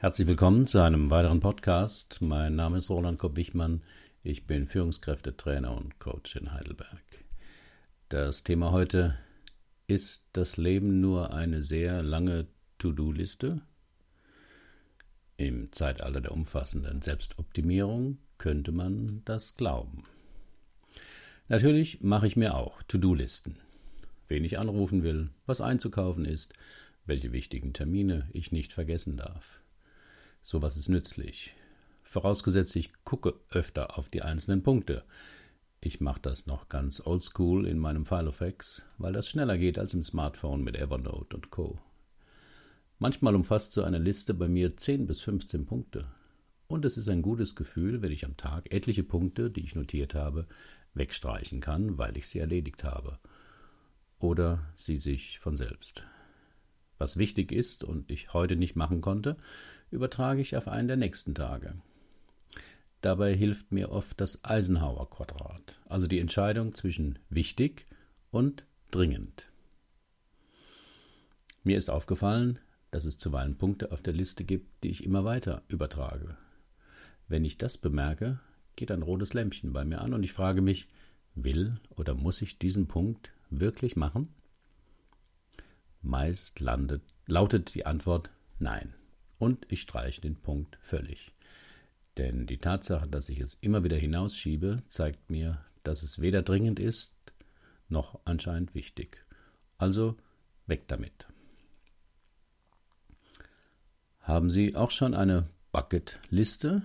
Herzlich willkommen zu einem weiteren Podcast. Mein Name ist Roland Kopp-Wichmann. Ich bin Führungskräftetrainer und Coach in Heidelberg. Das Thema heute ist das Leben nur eine sehr lange To-Do-Liste? Im Zeitalter der umfassenden Selbstoptimierung könnte man das glauben. Natürlich mache ich mir auch To-Do-Listen. Wen ich anrufen will, was einzukaufen ist, welche wichtigen Termine ich nicht vergessen darf. Sowas ist nützlich. Vorausgesetzt, ich gucke öfter auf die einzelnen Punkte. Ich mache das noch ganz oldschool in meinem Filofax, weil das schneller geht als im Smartphone mit Evernote und Co. Manchmal umfasst so eine Liste bei mir 10 bis 15 Punkte. Und es ist ein gutes Gefühl, wenn ich am Tag etliche Punkte, die ich notiert habe, wegstreichen kann, weil ich sie erledigt habe. Oder sie sich von selbst. Was wichtig ist und ich heute nicht machen konnte, übertrage ich auf einen der nächsten Tage. Dabei hilft mir oft das Eisenhower-Quadrat, also die Entscheidung zwischen wichtig und dringend. Mir ist aufgefallen, dass es zuweilen Punkte auf der Liste gibt, die ich immer weiter übertrage. Wenn ich das bemerke, geht ein rotes Lämpchen bei mir an und ich frage mich, will oder muss ich diesen Punkt wirklich machen? Meist landet, lautet die Antwort Nein. Und ich streiche den Punkt völlig. Denn die Tatsache, dass ich es immer wieder hinausschiebe, zeigt mir, dass es weder dringend ist, noch anscheinend wichtig. Also weg damit. Haben Sie auch schon eine Bucketliste?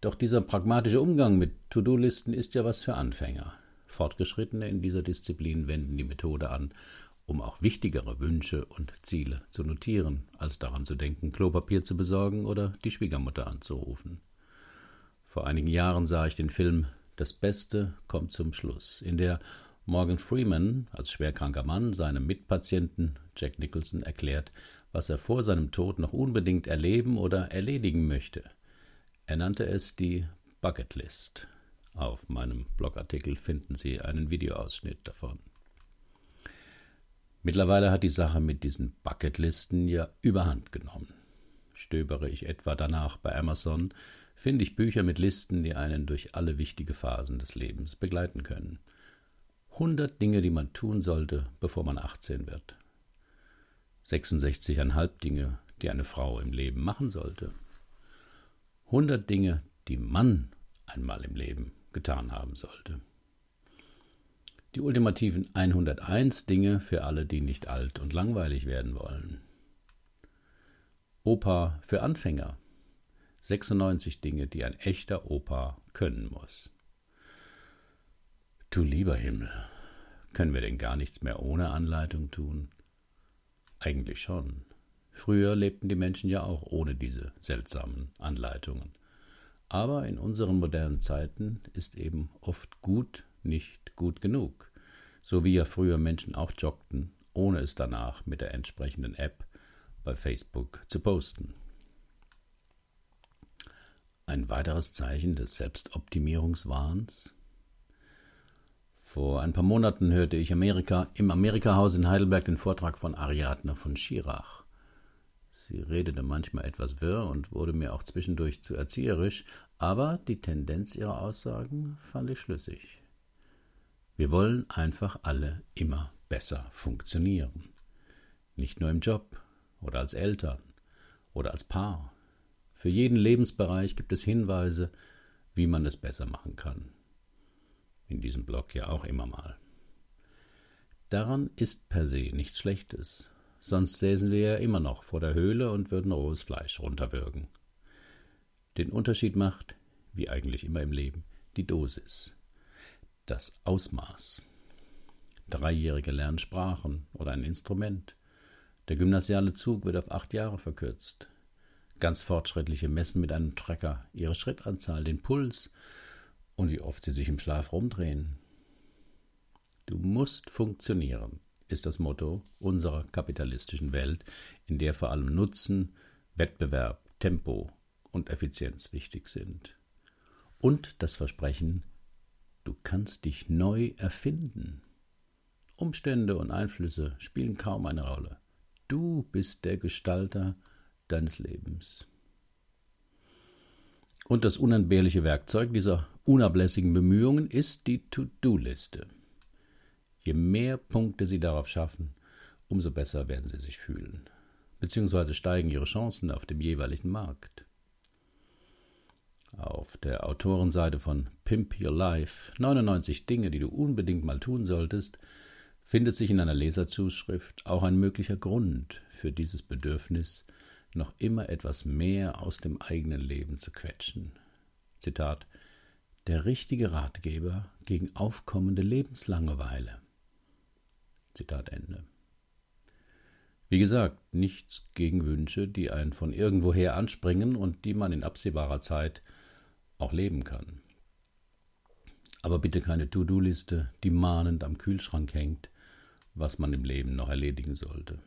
Doch dieser pragmatische Umgang mit To-Do-Listen ist ja was für Anfänger. Fortgeschrittene in dieser Disziplin wenden die Methode an, um auch wichtigere Wünsche und Ziele zu notieren, als daran zu denken, Klopapier zu besorgen oder die Schwiegermutter anzurufen. Vor einigen Jahren sah ich den Film Das Beste kommt zum Schluss, in der Morgan Freeman als schwerkranker Mann seinem Mitpatienten Jack Nicholson erklärt, was er vor seinem Tod noch unbedingt erleben oder erledigen möchte. Er nannte es die Bucketlist. Auf meinem Blogartikel finden Sie einen Videoausschnitt davon. Mittlerweile hat die Sache mit diesen Bucketlisten ja überhand genommen. Stöbere ich etwa danach bei Amazon, finde ich Bücher mit Listen, die einen durch alle wichtige Phasen des Lebens begleiten können. 100 Dinge, die man tun sollte, bevor man 18 wird. 66,5 Dinge, die eine Frau im Leben machen sollte. 100 Dinge, die man einmal im Leben getan haben sollte. Die ultimativen 101 Dinge für alle, die nicht alt und langweilig werden wollen. Opa für Anfänger. 96 Dinge, die ein echter Opa können muss. Du lieber Himmel, können wir denn gar nichts mehr ohne Anleitung tun? Eigentlich schon. Früher lebten die Menschen ja auch ohne diese seltsamen Anleitungen. Aber in unseren modernen Zeiten ist eben oft gut nicht gut genug, so wie ja früher Menschen auch joggten, ohne es danach mit der entsprechenden App bei Facebook zu posten. Ein weiteres Zeichen des Selbstoptimierungswahns. Vor ein paar Monaten hörte ich Amerika, im Amerikahaus in Heidelberg den Vortrag von Ariadne von Schirach. Sie redete manchmal etwas wirr und wurde mir auch zwischendurch zu erzieherisch, aber die Tendenz ihrer Aussagen fand ich schlüssig. Wir wollen einfach alle immer besser funktionieren. Nicht nur im Job oder als Eltern oder als Paar. Für jeden Lebensbereich gibt es Hinweise, wie man es besser machen kann. In diesem Blog ja auch immer mal. Daran ist per se nichts Schlechtes, sonst säßen wir ja immer noch vor der Höhle und würden rohes Fleisch runterwürgen. Den Unterschied macht, wie eigentlich immer im Leben, die Dosis das Ausmaß. Dreijährige lernen Sprachen oder ein Instrument. Der gymnasiale Zug wird auf acht Jahre verkürzt. Ganz Fortschrittliche messen mit einem Tracker ihre Schrittanzahl, den Puls und wie oft sie sich im Schlaf rumdrehen. Du musst funktionieren, ist das Motto unserer kapitalistischen Welt, in der vor allem Nutzen, Wettbewerb, Tempo und Effizienz wichtig sind. Und das Versprechen, Du kannst dich neu erfinden. Umstände und Einflüsse spielen kaum eine Rolle. Du bist der Gestalter deines Lebens. Und das unentbehrliche Werkzeug dieser unablässigen Bemühungen ist die To-Do-Liste. Je mehr Punkte Sie darauf schaffen, umso besser werden Sie sich fühlen, beziehungsweise steigen Ihre Chancen auf dem jeweiligen Markt. Auf der Autorenseite von Pimp Your Life 99 Dinge, die du unbedingt mal tun solltest, findet sich in einer Leserzuschrift auch ein möglicher Grund für dieses Bedürfnis, noch immer etwas mehr aus dem eigenen Leben zu quetschen. Zitat Der richtige Ratgeber gegen aufkommende Lebenslangeweile. Zitat Ende. Wie gesagt, nichts gegen Wünsche, die einen von irgendwoher anspringen und die man in absehbarer Zeit auch leben kann. Aber bitte keine To-Do-Liste, die mahnend am Kühlschrank hängt, was man im Leben noch erledigen sollte.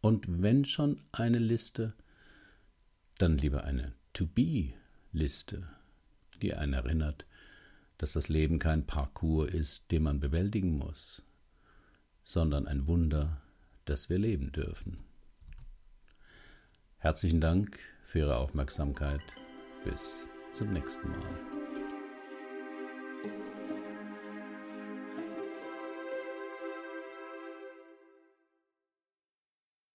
Und wenn schon eine Liste, dann lieber eine To-Be-Liste, die einen erinnert, dass das Leben kein Parcours ist, den man bewältigen muss, sondern ein Wunder, das wir leben dürfen. Herzlichen Dank für Ihre Aufmerksamkeit. Bis zum nächsten Mal.